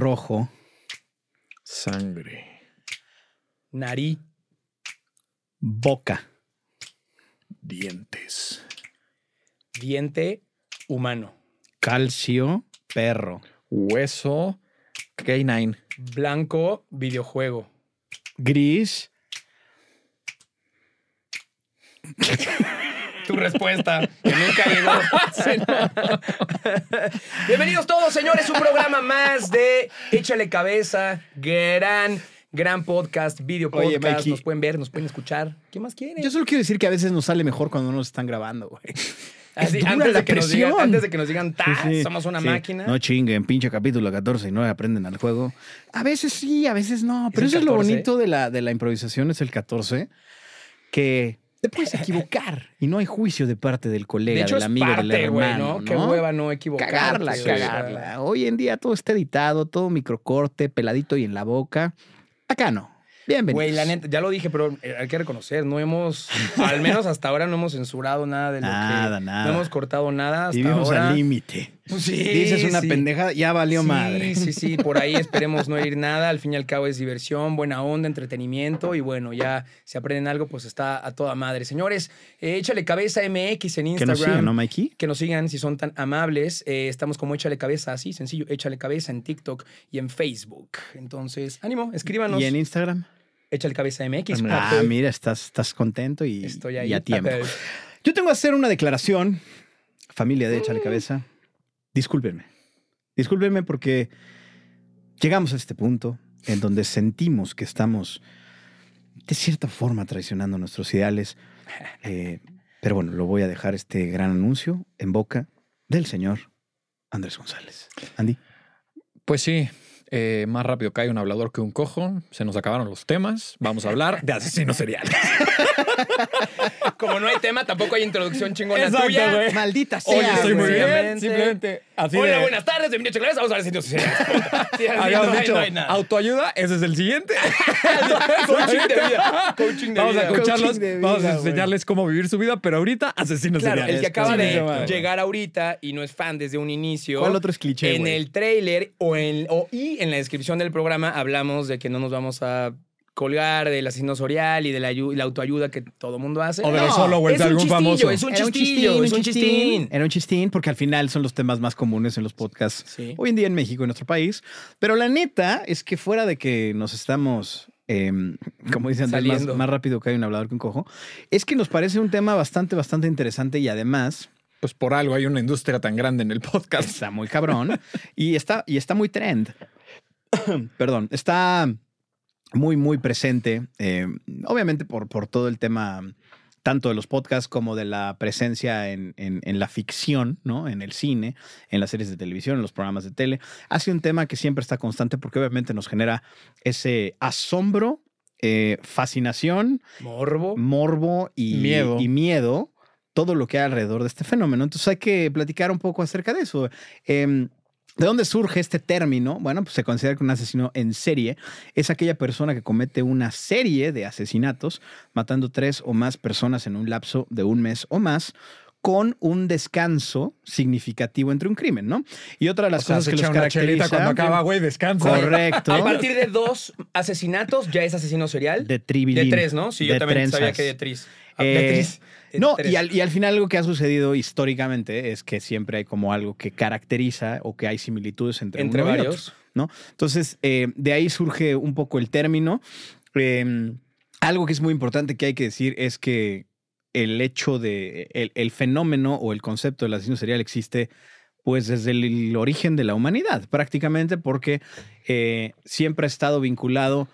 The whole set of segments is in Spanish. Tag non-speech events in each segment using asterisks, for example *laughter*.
rojo, Sangre. Nariz. boca, Dientes. Diente humano. calcio, perro, Hueso. K9. Blanco, videojuego. gris, *laughs* Tu respuesta, que nunca llegó. *laughs* Bienvenidos todos, señores. Un programa más de Échale Cabeza. Gran, gran podcast, video Oye, podcast. Mikey. nos pueden ver, nos pueden escuchar. ¿Qué más quieren? Yo solo quiero decir que a veces nos sale mejor cuando no nos están grabando, güey. Así, Es dura antes, la de que nos digan, presión. antes de que nos digan, "Ta, Sí, sí, somos una sí. máquina. No chinguen, pinche capítulo 14 y no aprenden al juego. A veces sí, a veces no. Pero eso es lo 14? bonito de la, de la improvisación, es el 14, que te puedes equivocar y no hay juicio de parte del colega, de hecho, del amigo, del parte, hermano. ¿no? Qué hueva no equivocarte. Cagarla, cagarla. Hoy en día todo está editado, todo microcorte, peladito y en la boca. Acá no. Bienvenidos. Güey, la neta, ya lo dije, pero eh, hay que reconocer, no hemos, *laughs* al menos hasta ahora no hemos censurado nada de lo Nada, que... nada. No hemos cortado nada hasta Vivimos ahora. al límite. Pues sí, Dices una sí. pendeja, ya valió sí, madre. Sí, sí, por ahí esperemos no ir nada. Al fin y al cabo es diversión, buena onda, entretenimiento y bueno, ya si aprenden algo, pues está a toda madre. Señores, eh, échale cabeza MX en Que nos Instagram. sigan, ¿no, Mikey? Que nos sigan si son tan amables. Eh, estamos como Échale Cabeza, así sencillo, Échale Cabeza en TikTok y en Facebook. Entonces, ánimo, escríbanos. ¿Y en Instagram? Échale Cabeza MX. Ah, papi. mira, estás, estás contento y, Estoy ahí. y a tiempo. Yo tengo que hacer una declaración, familia de Échale Cabeza. Discúlpenme. Discúlpenme porque llegamos a este punto en donde sentimos que estamos de cierta forma traicionando nuestros ideales. *laughs* Eh, pero bueno, lo voy a dejar este gran anuncio en boca del señor Andrés González. Andy. Pues sí, eh, más rápido cae un hablador que un cojo. Se nos acabaron los temas. Vamos a hablar de asesinos seriales. *laughs* Como no hay tema, tampoco hay introducción chingona Exacto, tuya. güey. Maldita sea. Oye, estoy muy bien. Simplemente así Hola, de- buenas tardes, bienvenidos a Cabeza. Vamos a ver si nos Sí, así, Habíamos dicho no autoayuda, ese es el siguiente. *laughs* Coaching de vida. Coaching de Vamos a vida. escucharlos, Coaching de vamos a vida, enseñarles cómo vivir su vida, pero ahorita asesinos Claro, seriales. el que acaba de llegar ahorita y no es fan desde un inicio. ¿Cuál otro es cliché, En el trailer o en, o, y en la descripción del programa hablamos de que no nos vamos a colgar del asesino serial y de la, ayu- la autoayuda que todo mundo hace. O de los No, followers de algún famoso. Es un Era chistillo, es un chistín. Era un chistín porque al final son los temas más comunes en los podcasts Sí. hoy en día en México, en nuestro país. Pero la neta es que fuera de que nos estamos, eh, como dicen, más, Saliendo. más rápido que hay un hablador que un cojo, es que nos parece un tema bastante, bastante interesante y además Pues por algo hay una industria tan grande en el podcast. está muy cabrón y está, y está muy trend. *coughs* Perdón, está muy, muy presente, eh, obviamente por, por todo el tema tanto de los podcasts como de la presencia en, en- en la ficción, ¿no? En el cine, en las series de televisión, en los programas de tele. Ha sido un tema que siempre está constante porque obviamente nos genera ese asombro, eh, fascinación, Morbo. morbo y Miedo. y miedo, todo lo que hay alrededor de este fenómeno. Entonces hay que platicar un poco acerca de eso. Em, ¿De dónde surge este término? Bueno, pues se considera que un asesino en serie es aquella persona que comete una serie de asesinatos, matando tres o más personas en un lapso de un mes o más, con un descanso significativo entre un crimen, ¿no? Y otra de las O sea, cosas se que los caracteriza... cuando acaba, güey, descansa. Correcto. A partir de dos asesinatos ya es asesino serial. De tribilín. De tres, ¿no? Sí, yo de también sabía que de tres. Eh, de tres. No, y al, y al final algo que ha sucedido históricamente es que siempre hay como algo que caracteriza o que hay similitudes entre, Entre uno y varios. otro, ¿no? Entonces, eh, de ahí surge un poco el término. Eh, algo que es muy importante que hay que decir es que el hecho de, el, el fenómeno o el concepto del asesino serial existe pues desde el, el origen de la humanidad, prácticamente porque eh, siempre ha estado vinculado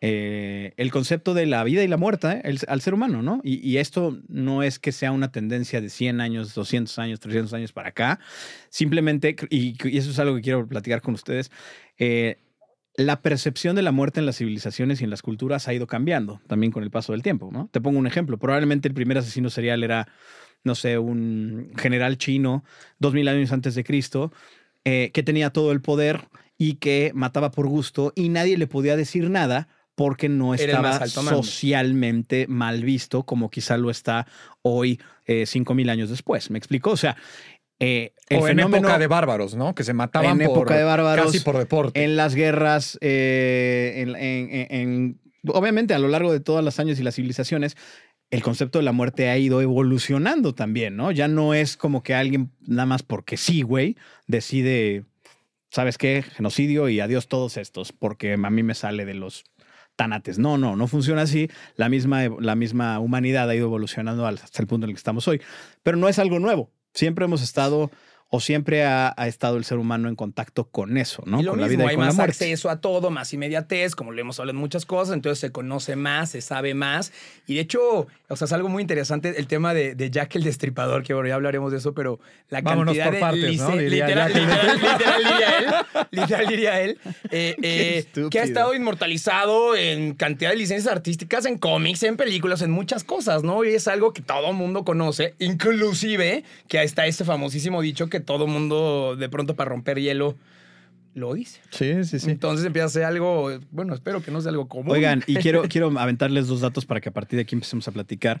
eh, el concepto de la vida y la muerte ¿eh? al ser humano, ¿no? Y, esto no es que sea una tendencia de 100 años, 200 años, 300 años para acá, simplemente, y, eso es algo que quiero platicar con ustedes, eh, la percepción de la muerte en las civilizaciones y en las culturas ha ido cambiando también con el paso del tiempo, ¿no? Te pongo un ejemplo, probablemente el primer asesino serial era, no sé, un general chino, dos mil años antes de Cristo, que tenía todo el poder y que mataba por gusto y nadie le podía decir nada porque no estaba socialmente mal visto como quizá lo está hoy, eh, cinco mil años después. ¿Me explico? O sea, eh, el o en fenómeno época de bárbaros, ¿no? Que se mataban En por, época de bárbaros, casi por deporte. en las guerras, eh, en, en- en- en- obviamente a lo largo de todos los años y las civilizaciones, el concepto de la muerte ha ido evolucionando también, ¿no? Ya no es como que alguien nada más porque sí, güey, decide, ¿sabes qué? Genocidio y adiós todos estos, porque a mí me sale de los tanates. No, no, no funciona así. La misma, la misma humanidad ha ido evolucionando hasta el punto en el que estamos hoy. Pero no es algo nuevo. Siempre hemos estado o siempre ha, ha estado el ser humano en contacto con eso, ¿no? y lo con mismo, la vida y hay con la más muerte. acceso a todo, más inmediatez, como lo hemos hablado en muchas cosas, entonces se conoce más, se sabe más. Y de hecho, o sea, es algo muy interesante el tema de, de Jack el Destripador, que bueno, ya hablaremos de eso, pero la Vámonos cantidad por de partes, ¿no? Diría literal, literal, literal diría él, literal diría él, *laughs* eh, eh, que ha estado inmortalizado en cantidad de licencias artísticas, en cómics, en películas, en muchas cosas, ¿no? Y es algo que todo mundo conoce, inclusive que está este famosísimo dicho que todo mundo de pronto para romper hielo lo dice. Sí, sí, sí. Entonces empieza a ser algo, bueno, espero que no sea algo común. Oigan, y quiero, *laughs* quiero aventarles dos datos para que a partir de aquí empecemos a platicar.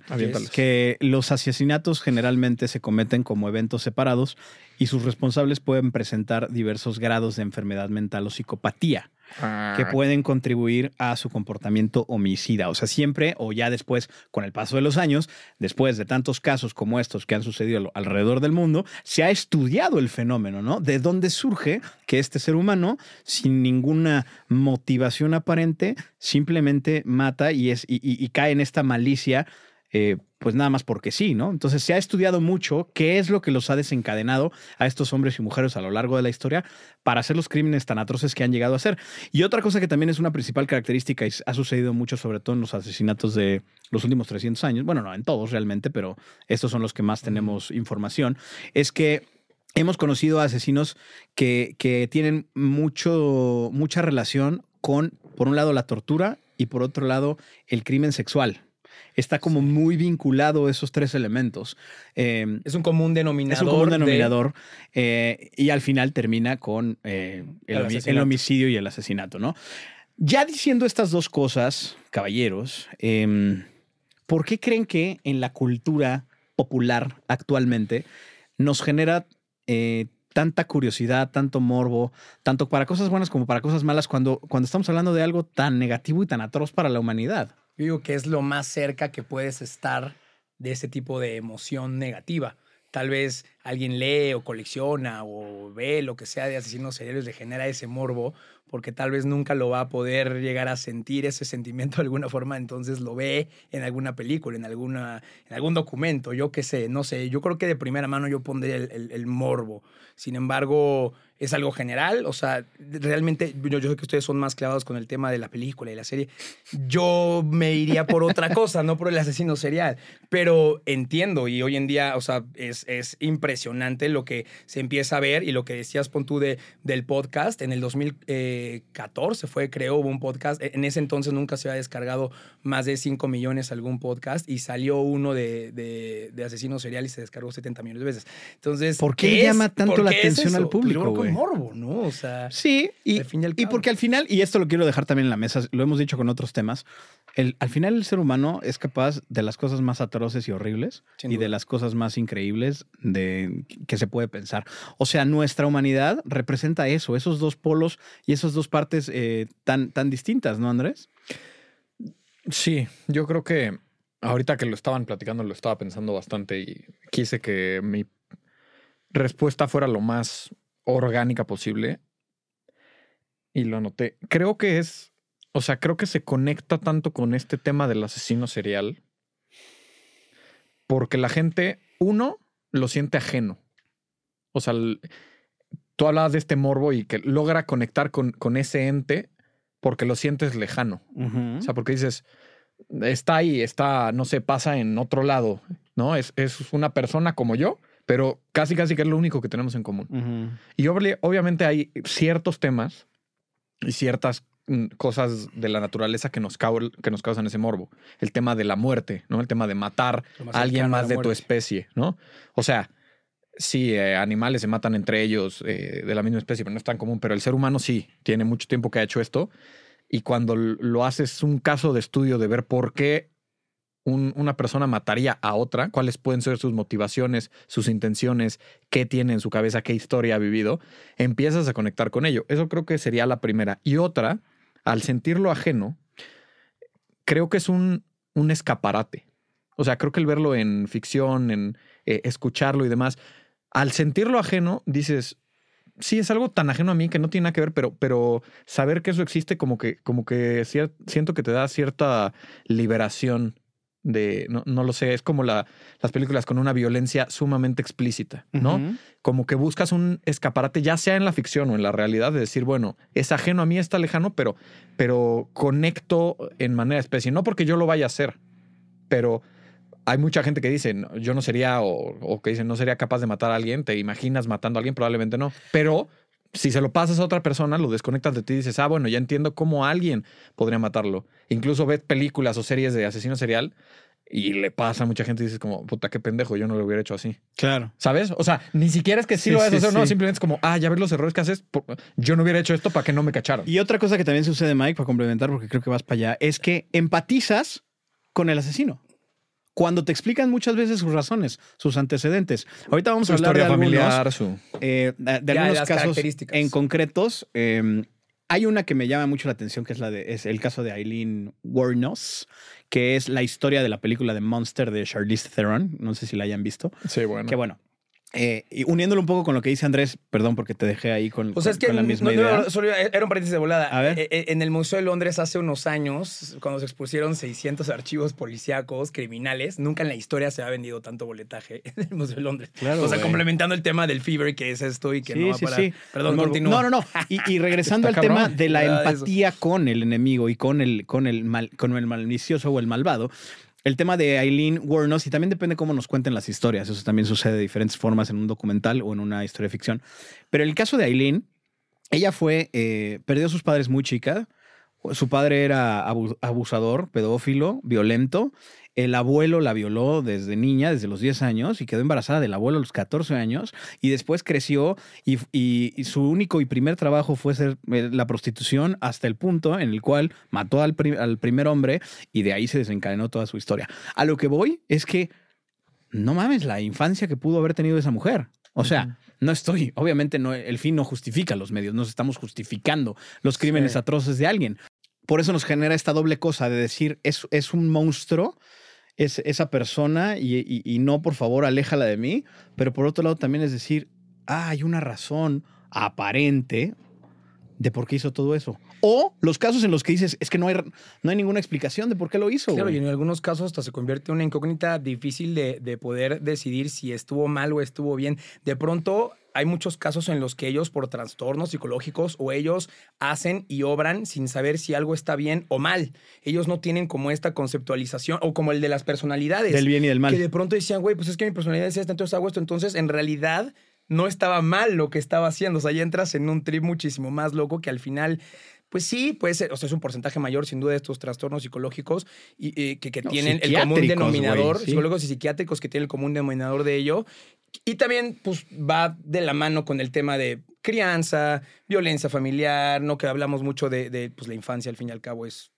Que los asesinatos generalmente se cometen como eventos separados y sus responsables pueden presentar diversos grados de enfermedad mental o psicopatía Ah, que pueden contribuir a su comportamiento homicida. O sea, siempre o ya después, con el paso de los años, después de tantos casos como estos que han sucedido al- alrededor del mundo, se ha estudiado el fenómeno, ¿no? De dónde surge que este ser humano, sin ninguna motivación aparente, simplemente mata y, es, y, y- y cae en esta malicia. Eh, pues nada más porque sí, ¿no? Entonces se ha estudiado mucho qué es lo que los ha desencadenado a estos hombres y mujeres a lo largo de la historia para hacer los crímenes tan atroces que han llegado a hacer. Y otra cosa que también es una principal característica y ha sucedido mucho, sobre todo en los asesinatos de los últimos 300 años, bueno, no en todos realmente, pero estos son los que más tenemos información, es que hemos conocido a asesinos que, que tienen mucho, mucha relación con, por un lado, la tortura y por otro lado, el crimen sexual. Está como muy vinculado esos tres elementos. Eh, es un común denominador. es un común de- denominador eh, y al final termina con eh, el, El homicidio y el asesinato, ¿no? Ya diciendo estas dos cosas, caballeros, em, ¿por qué creen que en la cultura popular actualmente nos genera eh, tanta curiosidad, tanto morbo, tanto para cosas buenas como para cosas malas cuando, cuando estamos hablando de algo tan negativo y tan atroz para la humanidad? Yo digo que es lo más cerca que puedes estar de ese tipo de emoción negativa. Tal vez alguien lee o colecciona o ve lo que sea de asesinos seriales, le genera ese morbo, porque tal vez nunca lo va a poder llegar a sentir ese sentimiento de alguna forma, entonces lo ve en alguna película, en, alguna, en algún documento, yo qué sé, no sé, yo creo que de primera mano yo pondría el, el- el morbo. Sin embargo, es algo general, o sea, realmente yo, yo sé que ustedes son más clavados con el tema de la película y la serie, yo me iría por otra cosa, no por el asesino serial. Pero entiendo y hoy en día, o sea, es, es impresionante lo que se empieza a ver y lo que decías, pon tú, de, del podcast. En el 2014 fue, creo, hubo un podcast. En ese entonces nunca se había descargado más de 5 millones algún podcast y salió uno de, de, de asesino serial y se descargó 70 millones de veces. Entonces, ¿Por qué llama tanto ¿Por la es atención al eso? público, morbo, ¿no? O sea, Sí, y, y porque al final, y esto lo quiero dejar también en la mesa, lo hemos dicho con otros temas, el, al final el ser humano es capaz de las cosas más atroces y horribles Sin y duda. de las cosas más increíbles de, que se puede pensar. O sea, nuestra humanidad representa eso, esos dos polos y esas dos partes eh, tan, tan distintas, ¿no, Andrés? Sí, yo creo que ahorita que lo estaban platicando lo estaba pensando bastante y quise que mi respuesta fuera lo más orgánica posible y lo anoté. Creo que es, o sea, creo que se conecta tanto con este tema del asesino serial porque la gente, uno, lo siente ajeno. O sea, tú hablabas de este morbo y que logra conectar con, con ese ente porque lo sientes lejano. O sea, porque dices, está ahí, está, no sé, pasa en otro lado, ¿no? Es, es una persona como yo, pero casi, casi que es lo único que tenemos en común. Y obviamente hay ciertos temas y ciertas cosas de la naturaleza que nos, que nos causan ese morbo. El tema de la muerte, ¿no? El tema de matar más a alguien más de tu especie, ¿no? O sea, sí, eh, animales se matan entre ellos eh, de la misma especie, pero no es tan común. Pero el ser humano sí, tiene mucho tiempo que ha hecho esto. Y cuando lo haces un caso de estudio de ver por qué un- una persona mataría a otra, cuáles pueden ser sus motivaciones, sus intenciones, qué tiene en su cabeza, qué historia ha vivido, empiezas a conectar con ello. Eso creo que sería la primera. Y otra, al sentirlo ajeno, creo que es un, un escaparate. O sea, creo que el verlo en ficción, en eh, escucharlo y demás, al sentirlo ajeno, dices, sí, es algo tan ajeno a mí que no tiene nada que ver, pero, pero saber que eso existe como que, como que siento que te da cierta liberación de, no, no lo sé, es como la, las películas con una violencia sumamente explícita, ¿no? Como que buscas un escaparate, ya sea en la ficción o en la realidad, de decir, bueno, es ajeno a mí, está lejano, pero, pero conecto en manera especie. No porque yo lo vaya a hacer, pero hay mucha gente que dice, "No, yo no sería, o, o que dice, no sería capaz de matar a alguien, te imaginas matando a alguien, probablemente no. Pero si se lo pasas a otra persona, lo desconectas de ti y dices, ah, bueno, ya entiendo cómo alguien podría matarlo. Incluso ves películas o series de asesino serial y le pasa a mucha gente y dices como, puta, qué pendejo, yo no lo hubiera hecho así. Claro. ¿Sabes? O sea, ni siquiera es que sí, Sí, lo a sí, hacer, no, sí. simplemente es como, ah, ya ves los errores que haces, yo no hubiera hecho esto para que no me cacharon. Y otra cosa que también sucede, Mike, para complementar, porque creo que vas para allá, es que empatizas con el asesino. Cuando te explican muchas veces sus razones, sus antecedentes. Ahorita vamos su a hablar historia de algunos, familiar, su... eh, de, algunos casos en concretos. eh, hay una que me llama mucho la atención, que es la de es el caso de Eileen Wuornos, que es la historia de la película de Monster de Charlize Theron. No sé si la hayan visto. Sí, bueno. Que bueno. Eh, y uniéndolo un poco con lo que dice Andrés, perdón porque te dejé ahí con, O sea, con- es que con la misma no, idea. no, solo era un paréntesis de volada. A ver. Eh, eh, En el Museo de Londres hace unos años, cuando se expusieron 600 archivos policíacos criminales, nunca en la historia se ha vendido tanto boletaje *laughs* en el Museo de Londres. Claro, o sea, complementando el tema del fever, que es esto y que no va a parar. Perdón, No, continúa. No, no, no. Y, y *laughs* regresando al tema de la ¿Verdad? empatía con el enemigo y con el, con el, mal, con el malicioso o el malvado, el tema de Eileen Wuornos, y también depende cómo nos cuenten las historias. Eso también sucede de diferentes formas en un documental o en una historia de ficción. Pero el caso de Eileen, ella fue, eh, perdió a sus padres muy chica. Su padre era abu- abusador, pedófilo, violento. El abuelo la violó desde niña, desde los 10 años, y quedó embarazada del abuelo a los 14 años. Y después creció y, y- y su único y primer trabajo fue ser eh, la prostitución hasta el punto en el cual mató al, pri- al primer hombre y de ahí se desencadenó toda su historia. A lo que voy es que no mames la infancia que pudo haber tenido esa mujer. O sea, no estoy, obviamente no, el fin no justifica los medios, nos estamos justificando los crímenes Sí. atroces de alguien. Por eso nos genera esta doble cosa de decir, es, es un monstruo, es esa persona y, y- y no, por favor, aléjala de mí. Pero por otro lado también es decir, ah, hay una razón aparente de por qué hizo todo eso. O los casos en los que dices, es que no hay, no hay ninguna explicación de por qué lo hizo. Claro, güey". y en algunos casos hasta se convierte en una incógnita difícil de, de poder decidir si estuvo mal o estuvo bien. De pronto hay muchos casos en los que ellos por trastornos psicológicos o ellos hacen y obran sin saber si algo está bien o mal. Ellos no tienen como esta conceptualización o como el de las personalidades. Del bien y del mal. Que de pronto decían, güey, pues es que mi personalidad es esta, entonces hago esto. Entonces, en realidad, no estaba mal lo que estaba haciendo. O sea, ya entras en un trip muchísimo más loco que al final. Pues sí, puede ser, o sea, es un porcentaje mayor sin duda de estos trastornos psicológicos y, eh, que, que No, tienen el común denominador, sí. psicólogos y psiquiátricos que tienen el común denominador de ello. Y también, pues, va de la mano con el tema de crianza, violencia familiar, ¿no? Que hablamos mucho de, de, pues, la infancia, al fin y al cabo, es,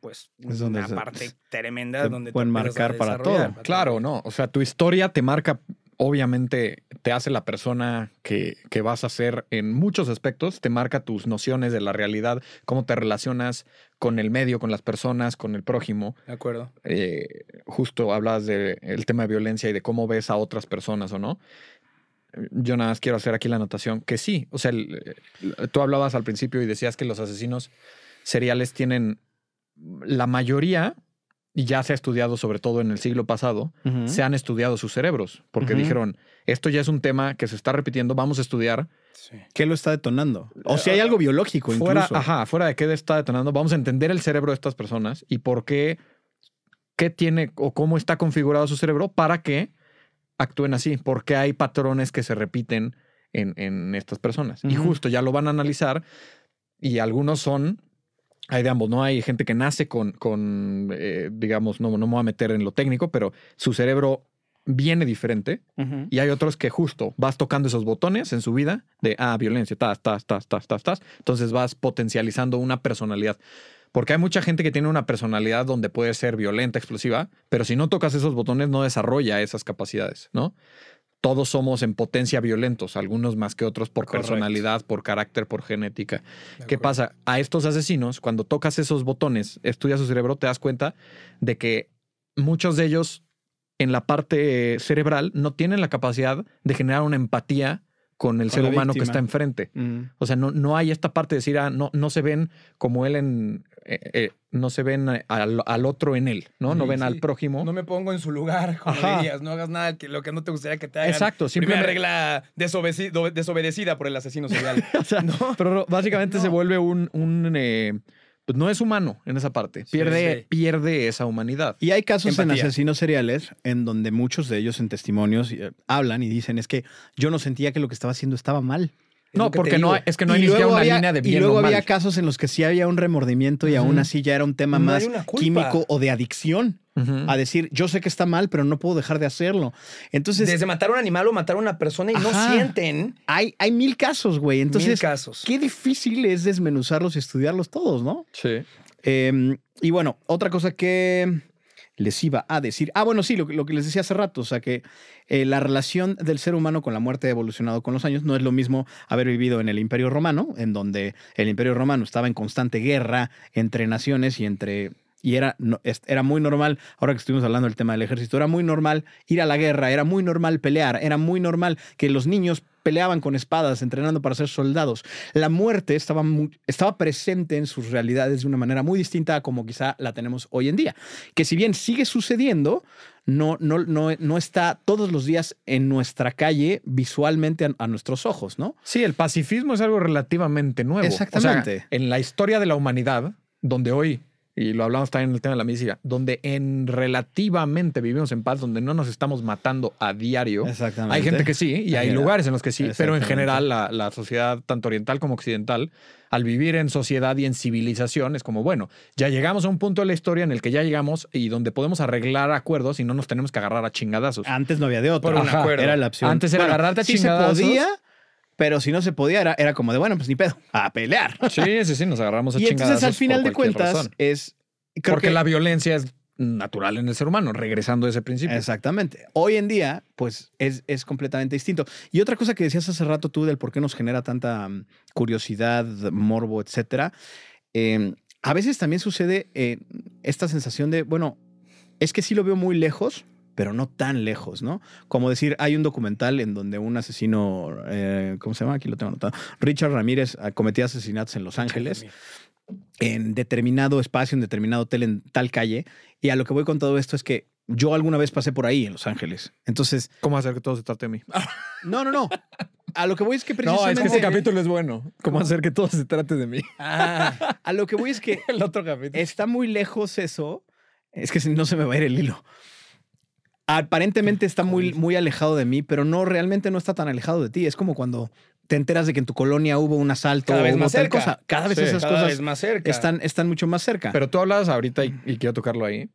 pues, Es donde una se- parte tremenda donde te pueden marcar para todo. Claro, no. O sea, tu historia te marca, obviamente, te hace la persona que, que vas a ser en muchos aspectos, te marca tus nociones de la realidad, cómo te relacionas con el medio, con las personas, con el prójimo. De acuerdo. Eh, justo hablas del tema de violencia y de cómo ves a otras personas o no. Yo nada más quiero hacer aquí la anotación que sí. O sea, el- el- tú hablabas al principio y decías que los asesinos seriales tienen la mayoría, y ya se ha estudiado sobre todo en el siglo pasado, se han estudiado sus cerebros, porque dijeron, esto ya es un tema que se está repitiendo, vamos a estudiar. Sí. ¿Qué lo está detonando? O si hay algo biológico Fuera, incluso. ajá, fuera de qué está detonando, vamos a entender el cerebro de estas personas y por qué, qué tiene o cómo está configurado su cerebro para que actúen así, porque hay patrones que se repiten en, en estas personas. Y justo ya lo van a analizar y algunos son, hay de ambos, ¿no? Hay gente que nace con, con eh, digamos, no, no me voy a meter en lo técnico, pero su cerebro viene diferente Ujú. y hay otros que justo vas tocando esos botones en su vida de, ah, violencia, tas, tas, tas, tas, tas, tas. Entonces vas potencializando una personalidad. Porque hay mucha gente que tiene una personalidad donde puede ser violenta, explosiva, pero si no tocas esos botones no desarrolla esas capacidades, ¿no? Todos somos en potencia violentos, algunos más que otros por personalidad, por carácter, por genética. ¿Qué pasa? A estos asesinos, cuando tocas esos botones, estudias su cerebro, te das cuenta de que muchos de ellos en la parte cerebral no tienen la capacidad de generar una empatía con el Con ser humano que está enfrente. Mm. O sea, no, no hay esta parte de decir, ah, no, no se ven como él en. Eh, eh, no se ven eh, al, al otro en él, ¿no? No ven sí. al prójimo. No me pongo en su lugar, *laughs* como Ajá. dirías. No hagas nada que lo que no te gustaría que te hagan. Exacto, Primera simplemente- regla desobedecida por el asesino serial. *laughs* O sea, No. Pero básicamente se vuelve un. un, eh, pues no es humano en esa parte. Pierde, sí. pierde esa humanidad. Y hay casos en asesinos seriales en donde muchos de ellos en testimonios eh, hablan y dicen es que yo no sentía que lo que estaba haciendo estaba mal. No, porque no es que no hay y ni siquiera luego una había, línea de bien y luego había casos en los que sí había un remordimiento y aún así ya era un tema No más químico o de adicción. A decir, yo sé que está mal, pero no puedo dejar de hacerlo. Entonces, Desde matar a un animal o matar a una persona y Ajá. no sienten hay, hay mil casos, güey. mil Entonces, casos. qué difícil es desmenuzarlos y estudiarlos todos, ¿no? Sí. Eh, y bueno, otra cosa que les iba a decir. Ah, bueno, sí, lo, que- les decía hace rato. O sea, que eh, la relación del ser humano con la muerte ha evolucionado con los años. No es lo mismo haber vivido en el Imperio Romano, en donde el Imperio Romano estaba en constante guerra entre naciones y entre. Y era, no- era muy normal, ahora que estuvimos hablando del tema del ejército, era muy normal ir a la guerra, era muy normal pelear, era muy normal que los niños peleaban con espadas, entrenando para ser soldados. La muerte estaba, mu- estaba presente en sus realidades de una manera muy distinta a como quizá la tenemos hoy en día. Que si bien sigue sucediendo, no, no, no, no está todos los días en nuestra calle visualmente a, a nuestros ojos, ¿no? Sí, el pacifismo es algo relativamente nuevo. Exactamente. O sea, en la historia de la humanidad, donde hoy, y lo hablamos también en el tema de la medicina, donde en relativamente vivimos en paz, donde no nos estamos matando a diario. Exactamente. Hay gente que sí, y hay lugares en los que sí, pero en general la, la sociedad, tanto oriental como occidental, al vivir en sociedad y en civilización, es como, bueno, ya llegamos a un punto de la historia en el que ya llegamos y donde podemos arreglar acuerdos y no nos tenemos que agarrar a chingadazos. Antes no había de. Por un acuerdo. Era la opción. Antes era agarrarte a sí se chingadazos. podía, pero si no se podía, era, era como de, bueno, pues ni pedo, *laughs* a pelear. Sí, sí, sí, nos agarramos a y entonces, al final de cuentas, razón. es. creo Porque que- la violencia es natural en el ser humano, regresando a ese principio. Exactamente. Hoy en día, pues es, es completamente distinto. Y otra cosa que decías hace rato tú del por qué nos genera tanta mm, curiosidad, morbo, etcétera. eh, a veces también sucede eh, esta sensación de, bueno, es que sí lo veo muy lejos, pero no tan lejos, ¿no? Como decir, hay un documental en donde un asesino, eh, ¿cómo se llama? Aquí lo tengo anotado. Richard Ramírez ah, cometía asesinatos en Los Ángeles en determinado espacio, en determinado hotel, en tal calle. Y a lo que voy con todo esto es que yo alguna vez pasé por ahí en Los Ángeles. Entonces, ¿Cómo hacer que todo se trate de mí? *laughs* no, no, no. A lo que voy es que No, precisamente... es que ese capítulo es bueno. ¿Cómo hacer que todo se trate de mí? Ah, A lo que voy es que *laughs* El otro capítulo. está muy lejos eso. Es que si no se me va a ir el hilo. Aparentemente está muy, muy alejado de mí, pero no, realmente no está tan alejado de ti. Es como cuando te enteras de que en tu colonia hubo un asalto Cada o vez más cerca. cosa. Cada vez Sí, esas cada cosas vez más cerca. están, están mucho más cerca. Pero tú hablabas ahorita, y, y quiero tocarlo ahí,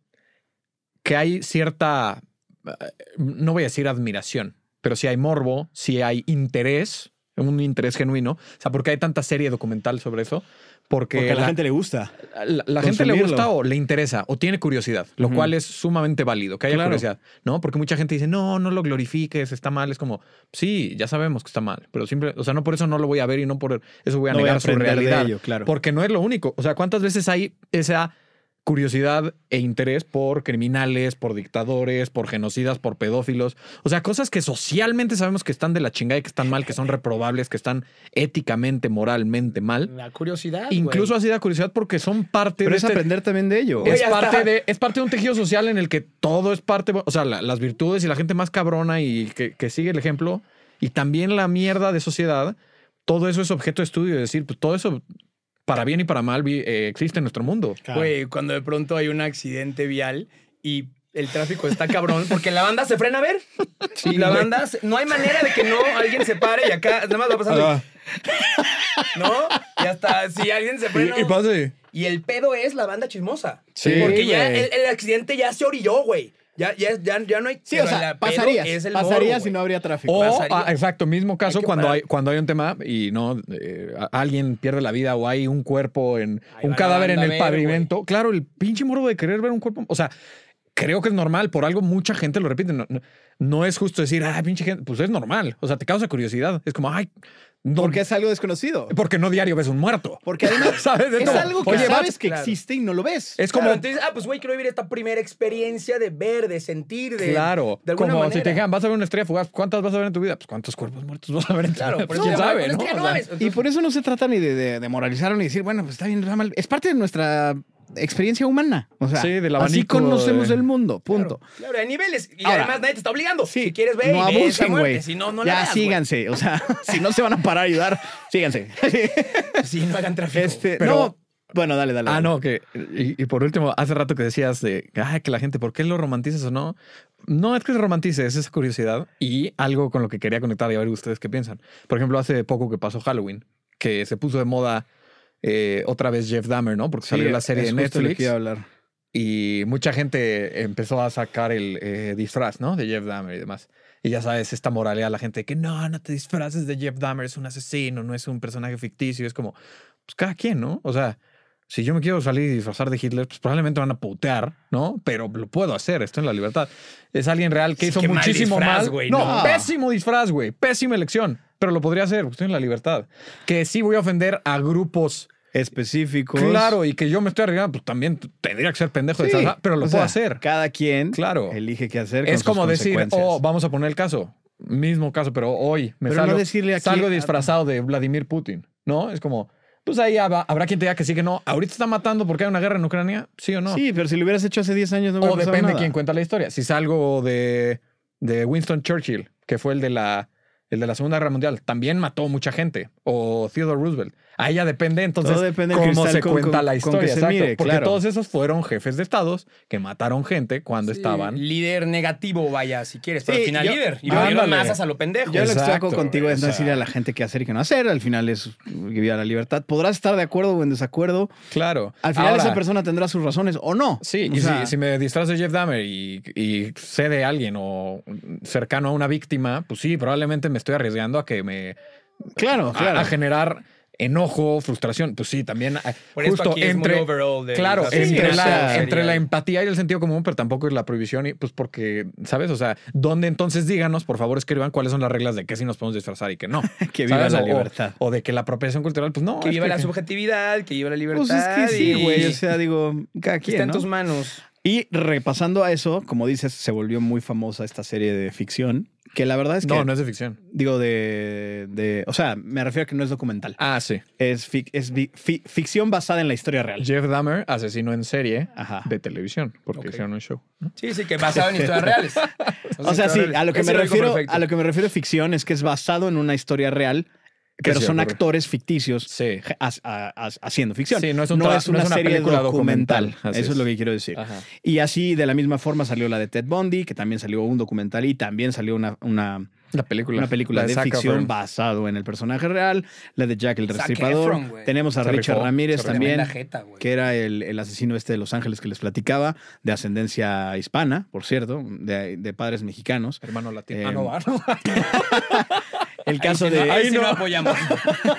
que hay cierta, eh, no voy a decir admiración, pero sí hay morbo, sí hay interés, un interés genuino. O sea, porque hay tanta serie documental sobre eso. Porque, Porque a la, la, gente le gusta. la- la gente le gusta o le interesa o tiene curiosidad, lo cual es sumamente válido, que haya Claro. curiosidad, ¿no? Porque mucha gente dice, no, no lo glorifiques, está mal. Es como, sí, ya sabemos que está mal, pero siempre, o sea, no por eso no lo voy a ver y no por eso voy a No voy a negar su realidad. ello, claro. Porque no es lo único. O sea, ¿cuántas veces hay esa curiosidad e interés por criminales, por dictadores, por genocidas, por pedófilos? O sea, cosas que socialmente sabemos que están de la chingada y que están mal, que son reprobables, que están éticamente, moralmente mal. La curiosidad. Incluso así da curiosidad porque son parte Pero de es este- aprender también de ello. Es parte, de, es parte de un tejido social en el que todo es parte, o sea, la- las virtudes y la gente más cabrona y que, que sigue el ejemplo, y también la mierda de sociedad, todo eso es objeto de estudio. Es decir, pues todo eso, para bien y para mal, eh, existe en nuestro mundo. Güey, cuando de pronto hay un accidente vial y el tráfico está cabrón, porque la banda se frena a ver. Sí, la güey. banda, se- no hay manera de que no alguien se pare y acá nada más va pasando. Ah, ¿No? Y hasta si alguien se frena. pase. Y el pedo es la banda chismosa. Sí, Porque ya el, el accidente ya se orilló, güey. Ya, ya, ya, ya no hay. Sí, o sea, pasarías. es el pasarías morbo, y no habría tráfico. O, ah, exacto, mismo caso Hay cuando parar. hay, cuando hay un tema y no eh, a- alguien pierde la vida o hay un cuerpo en Ahí un cadáver en el ver, pavimento. Claro, el pinche morbo de querer ver un cuerpo. O sea, creo que es normal. Por algo mucha gente lo repite. No, no- no es justo decir, ah, pinche gente. Pues es normal. O sea, te causa curiosidad. Es como, ay, Porque es algo desconocido. porque no diario ves un muerto. Porque además *laughs* ¿Sabes? es como, algo que oye, sabes que claro. existe y no lo ves. Es Claro, como, entonces, ah, pues güey, quiero vivir esta primera experiencia de ver, de sentir, de. claro, de alguna como manera. si te dijeran, vas a ver una estrella fugaz, ¿cuántas vas a ver en tu vida? Pues cuántos cuerpos muertos vas a ver en tu Claro, vida. por Pues, eso quién llama- sabe, ¿no? que no O sea, mames, Y por eso no se trata ni de, de, de moralizar ni decir, bueno, pues está bien, está mal. Es parte de nuestra experiencia humana. O sea, Sí, del así conocemos de- el mundo. Punto. Claro, claro, hay niveles. Y Ahora, además nadie te está obligando. Sí, si quieres ver, no abusen, güey. Si no, no la ya veas, güey. síganse. O sea, *laughs* si no se van a parar a ayudar, síganse. *laughs* Sí, no hagan tráfico. este, Pero- no. Bueno, dale, dale. Ah, dale. no, que. Y, y por último, hace rato que decías de ay, que la gente, ¿por qué lo romantizas o no? No es que se romantice, es esa curiosidad y algo con lo que quería conectar y a ver ustedes qué piensan. Por ejemplo, hace poco que pasó Halloween, que se puso de moda eh, otra vez Jeff Dahmer, ¿no? Porque Sí, salió la serie es de justo lo que Netflix iba a hablar. y mucha gente empezó a sacar el eh, disfraz, ¿no? De Jeff Dahmer y demás. Y ya sabes, esta moralidad a la gente que no, no te disfraces de Jeff Dahmer, es un asesino, no es un personaje ficticio. Es como, pues cada quien, ¿no? O sea, si yo me quiero salir y disfrazar de Hitler, pues probablemente van a putear, ¿no? Pero lo puedo hacer, estoy en la libertad. Es alguien real que Sí, hizo qué mal muchísimo disfraz, mal. güey, no, no. pésimo disfraz, güey. Pésima elección. Pero lo podría hacer, porque estoy en la libertad. Que sí voy a ofender a grupos Específicos. Claro, y que yo me estoy arriesgando, pues también tendría que ser pendejo de disfrazar, pero lo puedo sea, hacer. Cada quien Claro. elige qué hacer. con Es sus como decir, oh, vamos a poner el caso, mismo caso, pero hoy me Pero no salgo, decirle aquí- salgo disfrazado de Vladimir Putin, ¿no? Es como, pues ahí hab- habrá quien te diga que sí, que no. Ahorita está matando porque hay una guerra en Ucrania, ¿sí o no? Sí, pero si lo hubieras hecho hace 10 años no o depende nada. quién cuenta la historia. Si salgo de, de Winston Churchill, que fue el de la el de la Segunda Guerra Mundial, también mató mucha gente. O Theodore Roosevelt. Ahí ya depende, entonces, Todo depende del cómo cristal se con- cuenta con- la historia. exacto. mire, Porque claro. todos esos fueron jefes de estados que mataron gente cuando Sí, estaban. Líder negativo, vaya, si quieres. Pero Sí, al final yo- líder. Y Ándale. volvieron masas a lo pendejo. Yo lo que Exacto, contigo es no decirle a la gente qué hacer y qué no hacer. Al final es vivir a la libertad. Podrás estar de acuerdo o en desacuerdo. Claro. Al final Ahora, esa persona tendrá sus razones o no. Sí, O y sea, si, si me disfrazo de Jeff Dahmer y, y sé de alguien o cercano a una víctima, pues sí, probablemente me estoy arriesgando a que me Claro, a- claro. a, generar enojo, frustración. Pues sí, también ah, Por esto justo aquí es muy entre overall de claro, entre, la, seriales. entre la empatía y el sentido común, pero tampoco es la prohibición y pues porque, ¿sabes? O sea, ¿dónde entonces díganos, por favor, escriban cuáles son las reglas de qué sí nos podemos disfrazar y qué no? *laughs* Que viva ¿Sabes? la libertad. O, de que la apropiación cultural, pues no. Que viva que- la subjetividad, que viva la libertad. Pues es que sí, y- güey. O sea, digo, cada Está quien. en ¿no? tus manos. Y repasando a eso, como dices, se volvió muy famosa esta serie de ficción. Que la verdad es que. No, no es de ficción. Digo, de, de. O sea, me refiero a que no es documental. Ah, sí. Es, fic- es vi- fi- ficción basada en la historia real. Jeff Dahmer, asesino en serie Ajá. de televisión, porque hicieron un show. ¿no? Sí, sí, que basado en *laughs* historias reales. O sea, sí, a lo que Ese me refiero, a lo que me refiero ficción es que es basado en una historia real, pero sí son ocurre. actores ficticios Sí. ha- ha- ha- haciendo ficción. Sí, no es un tra- es una, no es una serie película documental. documental. Eso es. es. lo que quiero decir. Ajá. Y así, de la misma forma, salió la de Ted Bundy, que también salió un documental y también salió una, una, La película. una película La de ficción basado en el personaje real, la de Jack el Destripador. Efron. Tenemos a Se Richard rifó, Ramírez también, jeta, que era el, el asesino este de Los Ángeles que les platicaba, de ascendencia hispana, por cierto, de, de padres mexicanos. Hermano latino. Eh, ah, no, va, no. *laughs* El caso ahí sí, de... no, ahí sí no. no apoyamos.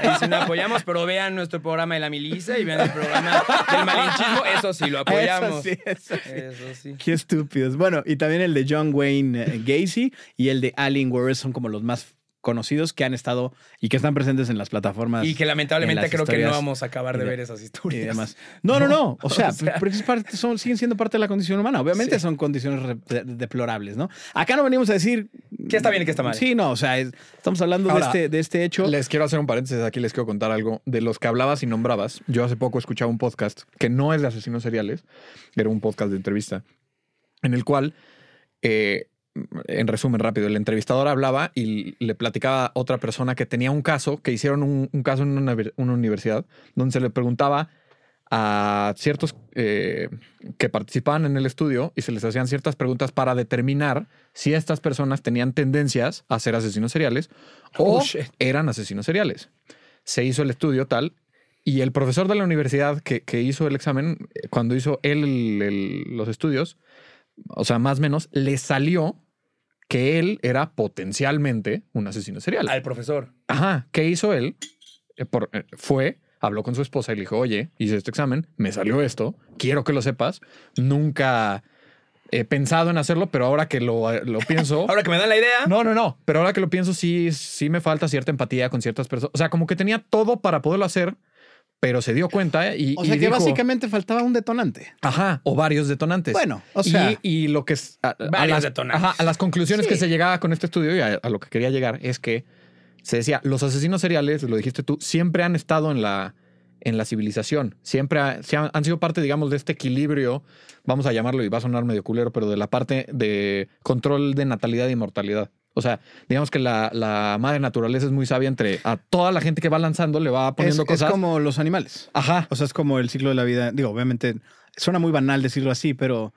Ahí sí no apoyamos, pero vean nuestro programa de la milicia y vean el programa del malinchismo. Eso sí lo apoyamos. Eso sí, eso sí. Eso sí. Qué estúpidos. Bueno, y también el de John Wayne eh, Gacy y el de Allen Weaver son como los más conocidos que han estado y que están presentes en las plataformas. Y que lamentablemente creo que no vamos a acabar de y de- ver esas y historias. demás. No, no, no. O sea, *laughs* O sea- porque es parte- son, siguen siendo parte de la condición humana. Obviamente Sí. son condiciones re- de- deplorables, ¿no? Acá no venimos a decir. ¿Qué está bien y qué está mal? Sí, no. O sea, es- estamos hablando Ahora, de, este, de este hecho. Les quiero hacer un paréntesis aquí, les quiero contar algo. De los que hablabas y nombrabas, yo hace poco escuchaba un podcast que no es de asesinos seriales, era un podcast de entrevista, en el cual, eh, en resumen rápido, el entrevistador hablaba y le platicaba a otra persona que tenía un caso, que hicieron un, un caso en una, univers- una universidad, donde se le preguntaba a ciertos eh, que participaban en el estudio y se les hacían ciertas preguntas para determinar si estas personas tenían tendencias a ser asesinos seriales o Oh, shit. eran asesinos seriales. Se hizo el estudio tal y el profesor de la universidad que, que hizo el examen, eh, cuando hizo él el- el- los estudios, o sea, más o menos, le salió que él era potencialmente un asesino serial. Al profesor. Ajá. ¿Qué hizo él? Eh, por- eh, fue, habló con su esposa y le dijo, oye, hice este examen, me salió esto, quiero que lo sepas. Nunca he pensado en hacerlo, pero ahora que lo, lo pienso... *laughs* Ahora que me dan la idea. No, no, no. Pero ahora que lo pienso, sí, sí me falta cierta empatía con ciertas personas. O sea, como que tenía todo para poderlo hacer, pero se dio cuenta y, O y sea que dijo, básicamente faltaba un detonante. Ajá, o varios detonantes. Bueno, o sea- Y, y lo que es. A, las, detonantes. ajá, a las conclusiones Sí. que se llegaba con este estudio y a, a lo que quería llegar es que se decía: los asesinos seriales, lo dijiste tú, siempre han estado en la, en la civilización. Siempre ha- se han, han sido parte, digamos, de este equilibrio, vamos a llamarlo y va a sonar medio culero, pero de la parte de control de natalidad y mortalidad. O sea, digamos que la, la madre naturaleza es muy sabia entre a toda la gente que va lanzando, le va Es, poniendo es cosas. como los animales. Ajá. O sea, es como el ciclo de la vida. Digo, obviamente suena muy banal decirlo así, pero,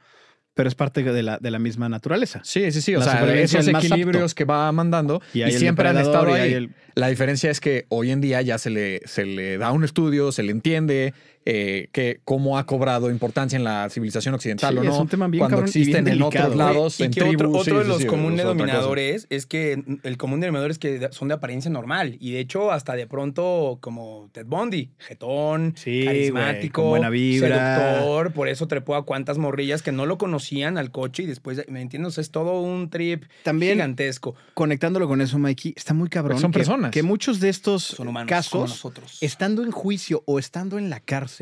pero es parte de la, de la misma naturaleza. Sí, sí, sí. O La sea, esos equilibrios apto. que va mandando Y y, siempre han estado ahí. el- La diferencia es que hoy en día ya se le, se le da un estudio, se le entiende eh, que cómo ha cobrado importancia en la civilización occidental Sí, o no. es un tema bien cuando cabrón existen bien en otros delicado. lados, y en que otro, tribus. otro sí, de los sí, comunes denominadores es que el común denominador es que son de apariencia normal. Y de hecho, hasta de pronto, como Ted Bundy, jetón, Sí, carismático, buena vibra. seductor. Por eso trepó a cuantas morrillas que no lo conocían al coche y después, ¿me entiendes? Es todo un trip También- gigantesco. Conectándolo con eso, Mikey, está muy cabrón. Son que- personas. Que muchos de estos Son humanos como casos, nosotros. estando en juicio o estando en la cárcel,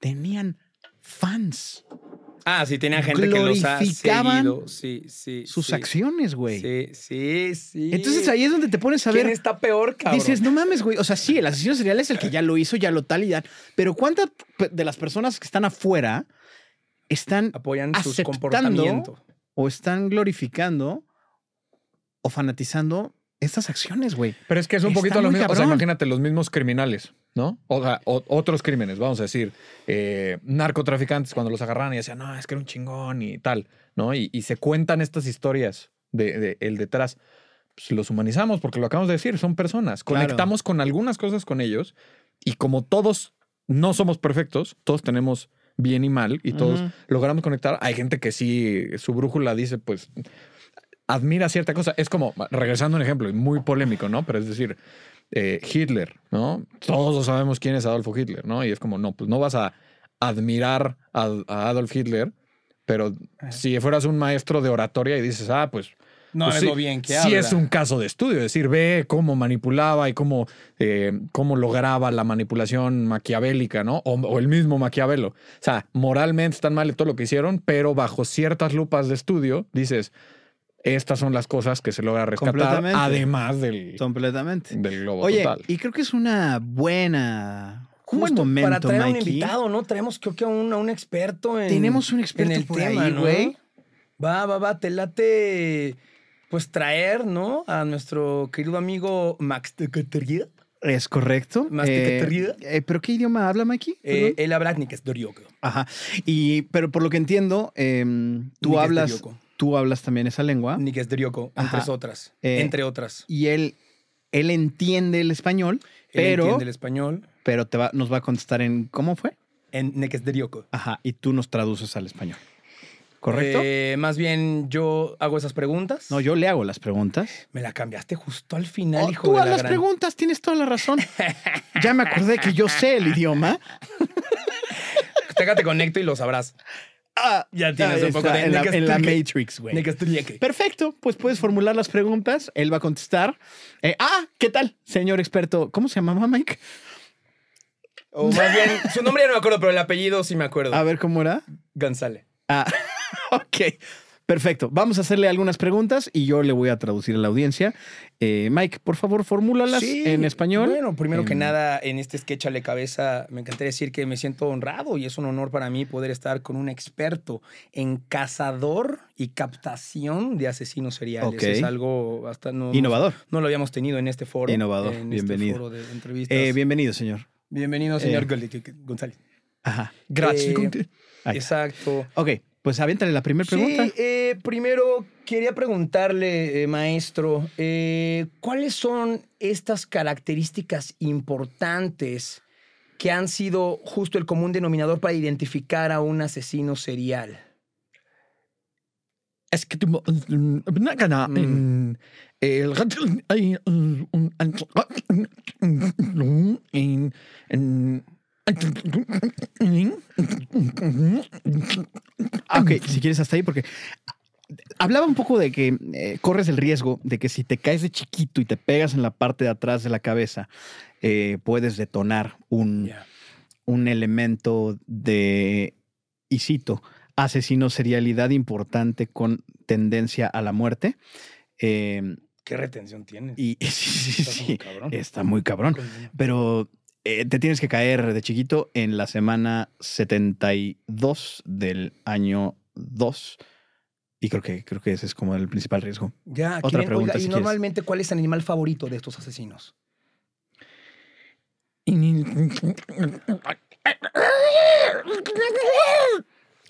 tenían fans. Ah, sí, tenía gente que los ha seguido. Sí, sí. Sus sí. acciones, güey. Sí, sí, sí. Entonces ahí es donde te pones a ¿Quién ver. está peor, cabrón? Dices, no mames, güey. O sea, sí, el asesino serial es el que ya lo hizo, ya lo tal y tal. Pero ¿cuántas de las personas que están afuera están Apoyan sus aceptando comportamientos. o están glorificando o fanatizando estas acciones, güey? Pero es que es un Está poquito lo mismo. O sea, cabrón. imagínate los mismos criminales, ¿no? O sea, o- otros crímenes, vamos a decir, eh, narcotraficantes cuando los agarran y decían, no, es que era un chingón y tal, ¿no? Y, y se cuentan estas historias de, de el detrás. Pues los humanizamos porque lo acabamos de decir, son personas. Claro. Conectamos con algunas cosas con ellos y como todos no somos perfectos, todos tenemos bien y mal y todos logramos conectar. Hay gente que sí, su brújula dice, pues, admira cierta cosa. Es como, regresando a un ejemplo, muy polémico, ¿no? Pero es decir, eh, Hitler, ¿no? Todos sabemos quién es Adolfo Hitler, ¿no? Y es como, no, pues no vas a admirar a, a Adolf Hitler, pero si fueras un maestro de oratoria y dices, ah, pues... No pues es sí, lo bien que sí es un caso de estudio, es decir, ve cómo manipulaba y cómo, eh, cómo lograba la manipulación maquiavélica, ¿no? O, o el mismo Maquiavelo. O sea, moralmente están mal todo lo que hicieron, pero bajo ciertas lupas de estudio dices, estas son las cosas que se logra rescatar, además del, Completamente. del globo Oye, total. y creo que es una buena. Un buen Justo momento, para traer a un Mikey. invitado, ¿no? Traemos creo que a un, a un experto en Tenemos un experto en el por tema, ahí, ¿no? güey. Va, va, va, te late pues traer, ¿no? A nuestro querido amigo Max de Caterina. Es correcto. Más de que te ríe. eh, ¿Pero qué idioma habla, Mikey? Eh, Perdón. él habla Nikes Dorioko. Ajá. Y, pero por lo que entiendo, em, tú hablas, Dorioko. Tú hablas también esa lengua. Dorioko, entre otras. Eh, entre otras. Y él, él entiende el español, Él pero, entiende el español pero te va, nos va a contestar en cómo fue. en Nikes Dorioko. Ajá. Y tú nos traduces al español. ¿Correcto? Eh, más bien yo hago esas preguntas. no, yo le hago las preguntas. Me la cambiaste justo al final, Oh, hijo tú de la las gran- preguntas, tienes toda la razón. *laughs* ya me acordé que yo sé el idioma. *laughs* *laughs* Déjate conecto y lo sabrás. Ah, Ya tienes un poco de en la, en la. Matrix, güey. Perfecto, pues puedes formular las preguntas, él va a contestar. Eh, ah, ¿qué tal, señor experto? ¿Cómo se llamaba Mike? O más bien, *laughs* su nombre ya no me acuerdo, pero el apellido sí me acuerdo. A ver cómo era. González. Ah, *laughs* ok. Perfecto. Vamos a hacerle algunas preguntas y yo le voy a traducir a la audiencia. Eh, Mike, por favor, formúlalas Sí, en español. Bueno, primero que nada, en este sketch Ale Cabeza, me encantaría decir que me siento honrado y es un honor para mí poder estar con un experto en cazador y captación de asesinos seriales. Ok. Es algo bastante... no- Innovador. No, lo habíamos tenido en este foro. Innovador. En Bienvenido. Este foro de entrevistas. Eh, bienvenido, señor. Bienvenido, señor eh, González. Ajá. Gracias. Exacto. Ok, pues aviéntale la primera pregunta. Sí, eh, primero quería preguntarle, eh, maestro, eh, ¿cuáles son estas características importantes que han sido justo el común denominador para identificar a un asesino serial? es que tú Ah, Ok, si quieres hasta ahí, porque hablaba un poco de que eh, corres el riesgo de que si te caes de chiquito y te pegas en la parte de atrás de la cabeza, eh, puedes detonar un, un elemento de, y cito, asesino serialidad importante con tendencia a la muerte. Eh, ¿Qué retención tienes? y *laughs* sí, sí, sí, cabrón. está muy cabrón. pero eh, te tienes que caer de chiquito en la semana 72 del año 2. Y creo que, creo que ese es como el principal riesgo. Ya, Otra quieren- pregunta, oiga, si y quieres. normalmente, ¿cuál es el animal favorito de estos asesinos?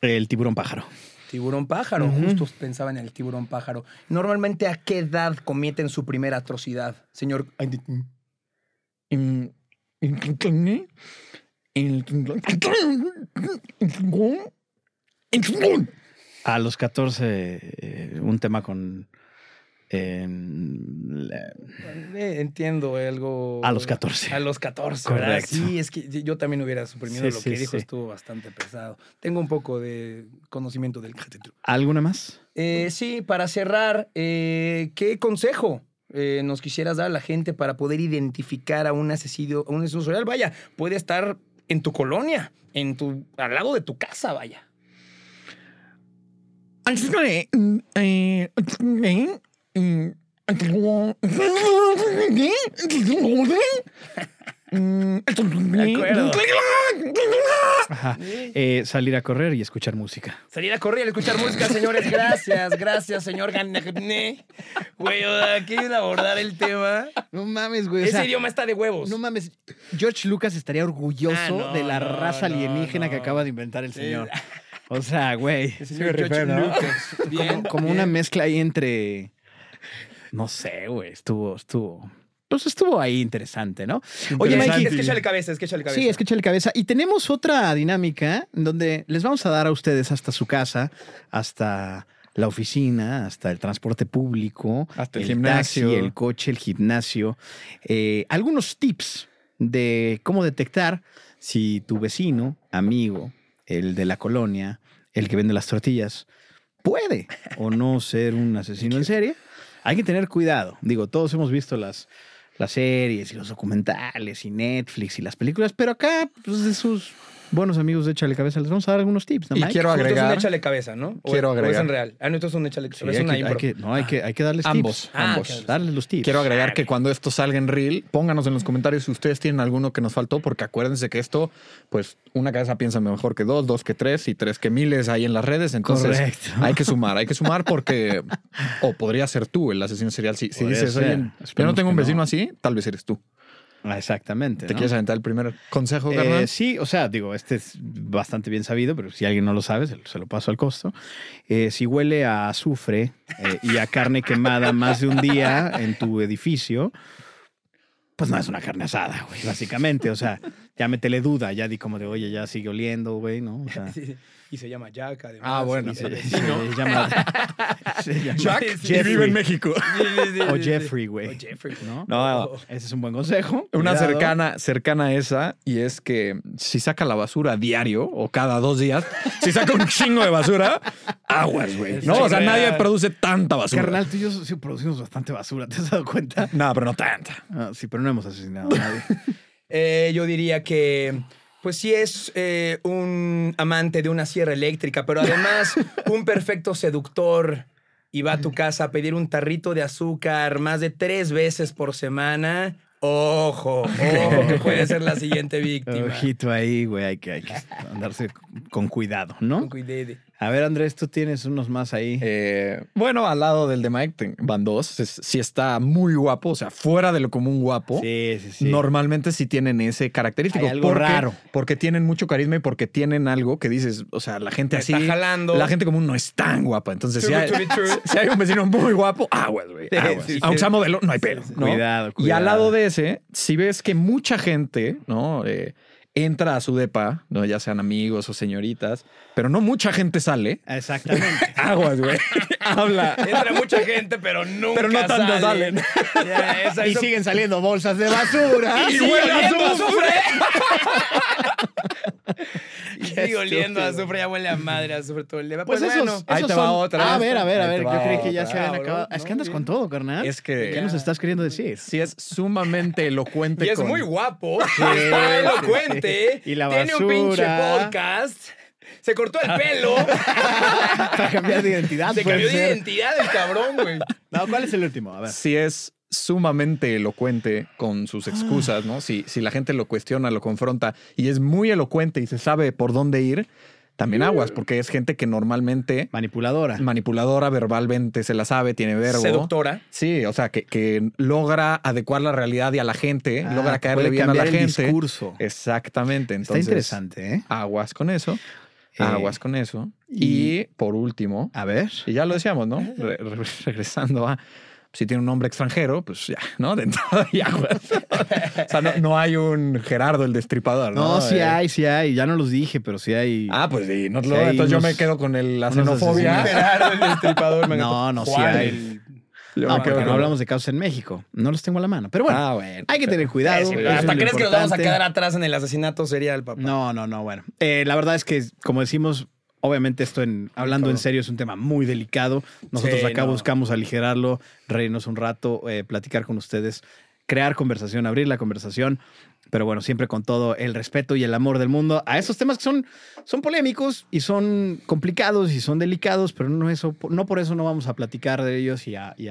El tiburón pájaro. Tiburón pájaro, Ujú. justo pensaba en el tiburón pájaro. Normalmente, ¿a qué edad cometen su primera atrocidad, señor? A los 14, eh, un tema con... Eh, entiendo algo. A los 14. A los 14, ¿verdad? Correcto. Sí, es que yo también hubiera suprimido Sí, lo sí, que dijo, sí. estuvo bastante pesado. Tengo un poco de conocimiento del catetru. ¿Alguna más? Eh, sí, para cerrar, eh, ¿qué consejo eh, nos quisieras dar a la gente para poder identificar a un asesino, a un asesino serial? Vaya, puede estar en tu colonia, en tu, al lado de tu casa, vaya. *laughs* acuerdo. Ajá. Eh, salir a correr y escuchar música. Salir a correr y escuchar música, señores. Gracias, gracias, señor Gagne. Güey, quieren abordar el tema. No mames, güey. Ese idioma está de huevos. No mames. George Lucas estaría orgulloso Ah, no, de la no, raza no, alienígena que acaba de inventar el Sí. señor. *laughs* O sea, güey. El señor Sí, George ¿no? Lucas. Bien. Como, como bien. una mezcla ahí entre. No sé, güey. Estuvo, estuvo. Pues estuvo ahí interesante, ¿no? Oye. Mikey. Es que échale cabeza, es que échale cabeza. Sí, es que échale cabeza. Y tenemos otra dinámica donde les vamos a dar a ustedes hasta su casa, hasta la oficina, hasta el transporte público, Hasta el gimnasio. el coche, el gimnasio, eh, algunos tips de cómo detectar si tu vecino, amigo, el de la colonia, el que vende las tortillas, puede o no ser un asesino en serie. Hay que tener cuidado. Digo, todos hemos visto las, las series y los documentales y Netflix y las películas, pero acá, pues de sus buenos amigos de Échale Cabeza, les vamos a dar algunos tips. ¿no, Y Mike? quiero Justo es un agregar échale cabeza, ¿no? O- Quiero o es agregar. en real. Ah, no, esto es un échale Sí, cabeza. es hay, una que, hay, no, hay, que, hay que darles ambos, tips. Ah, ambos. ok. Darles los tips. Quiero agregar que cuando esto salga en Reel, pónganos en los comentarios si ustedes tienen alguno que nos faltó, porque acuérdense que esto, pues, una cabeza piensa mejor que dos, dos que tres y tres que miles ahí en las redes. Entonces, Correcto. hay que sumar, hay que sumar porque, o podría ser tú el asesino serial. Si, si dices, oye, yo no tengo un vecino no. así, tal vez eres tú. Ah, Exactamente. ¿Te ¿no? quieres aventar el primer consejo, Eh, sí, o sea, digo, este es bastante bien sabido, pero si alguien no lo sabe, se, lo- se lo paso al costo. Eh, si huele a azufre eh, y a carne quemada más de un día en tu edificio, pues no es una carne asada, güey, básicamente. O sea, ya métele duda, ya di como de, oye, ya sigue oliendo, güey, ¿no? O sea, *laughs* Sí, sí. Y se llama Jack, además. Ah, bueno, Y se, se- *laughs* se llama, *laughs* se llama Jack, y vive en México. O. Jeffrey, güey. O Jeffrey. ¿no? No, Ese es un buen consejo. Una Cuidado. cercana, cercana a esa, y es que si saca la basura diario o cada dos días, si saca un chingo de basura, aguas, güey. No, o sea, nadie produce tanta basura. Carnal, tú y yo sí producimos bastante basura, ¿te has dado cuenta? No, pero no tanta. Ah, sí, pero no hemos asesinado a nadie. *laughs* Eh, yo diría que, pues sí es eh, un amante de una sierra eléctrica, pero además *laughs* un perfecto seductor y va a tu casa a pedir un tarrito de azúcar más de tres veces por semana. Ojo, ojo, que puede ser la siguiente víctima. *laughs* Ojito ahí, güey, hay que, hay que andarse con cuidado, ¿no? Con cuidado. A ver, Andrés, tú tienes unos más ahí. Eh, bueno, al lado del de Mike van dos. Sí está muy guapo, o sea, fuera de lo común guapo. sí, sí, sí. Normalmente sí tienen ese característico. Hay algo porque- raro. Porque tienen mucho carisma y porque tienen algo que dices, o sea, la gente Me así. está jalando. La gente común no es tan guapa. Entonces, si hay, *laughs* true. si hay un vecino muy guapo, aguas, güey. Aguas. Aunque sea modelo, no hay pelo. ¿no? Cuidado, Y al cuidado. lado de ese, si ves que mucha gente, ¿no? Eh, entra a su depa, ¿no? ya sean amigos o señoritas, pero no mucha gente sale. Exactamente. *laughs* Aguas, güey. *laughs* Habla. Entra mucha gente, pero nunca Pero no tanto salen. salen. *laughs* Ya, esa- y eso- siguen saliendo bolsas de basura. Y huele a azufre. Y sigue oliendo a azufre, ya huele a madre, a azufre todo el día. Pues, Pues, esos, bueno, ahí esos te va son- otra. A ver, a ver, a ver. Yo creí que ya se habían acabado. Es que andas con todo, carnal. Es que- ¿Qué nos estás queriendo decir? Sí, es sumamente elocuente. y es con- muy guapo, Sí, está elocuente, sí. Y la tiene un pinche basura. podcast, se cortó el pelo, *laughs* Para cambiar de identidad. se cambió de identidad el cabrón, güey. No, ¿cuál es el último? A ver. Sí es sumamente elocuente con sus Ah. excusas, ¿no? Si, si la gente lo cuestiona, lo confronta y es muy elocuente y se sabe por dónde ir, también aguas, porque es gente que normalmente Manipuladora. manipuladora verbalmente se la sabe, tiene verbo. Seductora. Sí, o sea, que, que logra adecuar la realidad y a la gente, Ah, logra caerle bien a la el gente. discurso. Exactamente. Está Entonces, interesante, ¿eh? aguas con eso. Eh, Aguas con eso. y- Y, por último, A ver. y ya lo decíamos, ¿no? *laughs* Re- re- regresando a si tiene un nombre extranjero, pues ya, ¿no? De entrada y aguas. o sea, no, no hay un Gerardo el destripador, ¿no? No, sí Eh, hay, sí hay. Ya no los dije, pero sí hay. Ah, pues sí, no, Sí lo- entonces yo me quedo con el, la xenofobia. *laughs* Gerardo, el destripador. No, no, sí hay. el- Yo no, porque no hablamos de casos en México. No los tengo a la mano. Pero bueno, Ah, bueno. hay que tener cuidado. Sí, hasta crees que nos vamos a quedar atrás en el asesinato serial, papá. No, no, no, bueno. Eh, la verdad es que, como decimos, obviamente esto en hablando en serio es un tema muy delicado. Nosotros Sí, acá no. buscamos aligerarlo, reírnos un rato, eh, platicar con ustedes, crear conversación, abrir la conversación. Pero bueno, siempre con todo el respeto y el amor del mundo a esos temas que son, son polémicos y son complicados y son delicados, pero no, eso, no por eso no vamos a platicar de ellos y a, y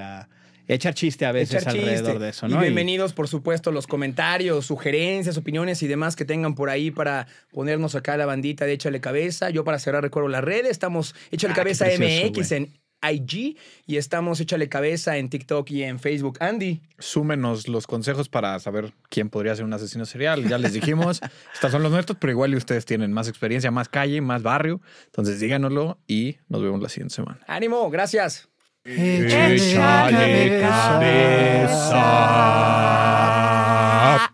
echar chiste a veces chiste. alrededor de eso, Y ¿no? bienvenidos, por supuesto, los comentarios, sugerencias, opiniones y demás que tengan por ahí para ponernos acá la bandita de Échale Cabeza. Yo para cerrar recuerdo las redes, estamos Échale Ah, Cabeza precioso, MX en IG y estamos Échale Cabeza en TikTok y en Facebook. Andy, Súmenos los consejos para saber quién podría ser un asesino serial. Ya les dijimos, *laughs* estos son los nuestros, pero igual y ustedes tienen más experiencia, más calle, más barrio. Entonces díganoslo y nos vemos la siguiente semana. ánimo, gracias. Échale cabeza.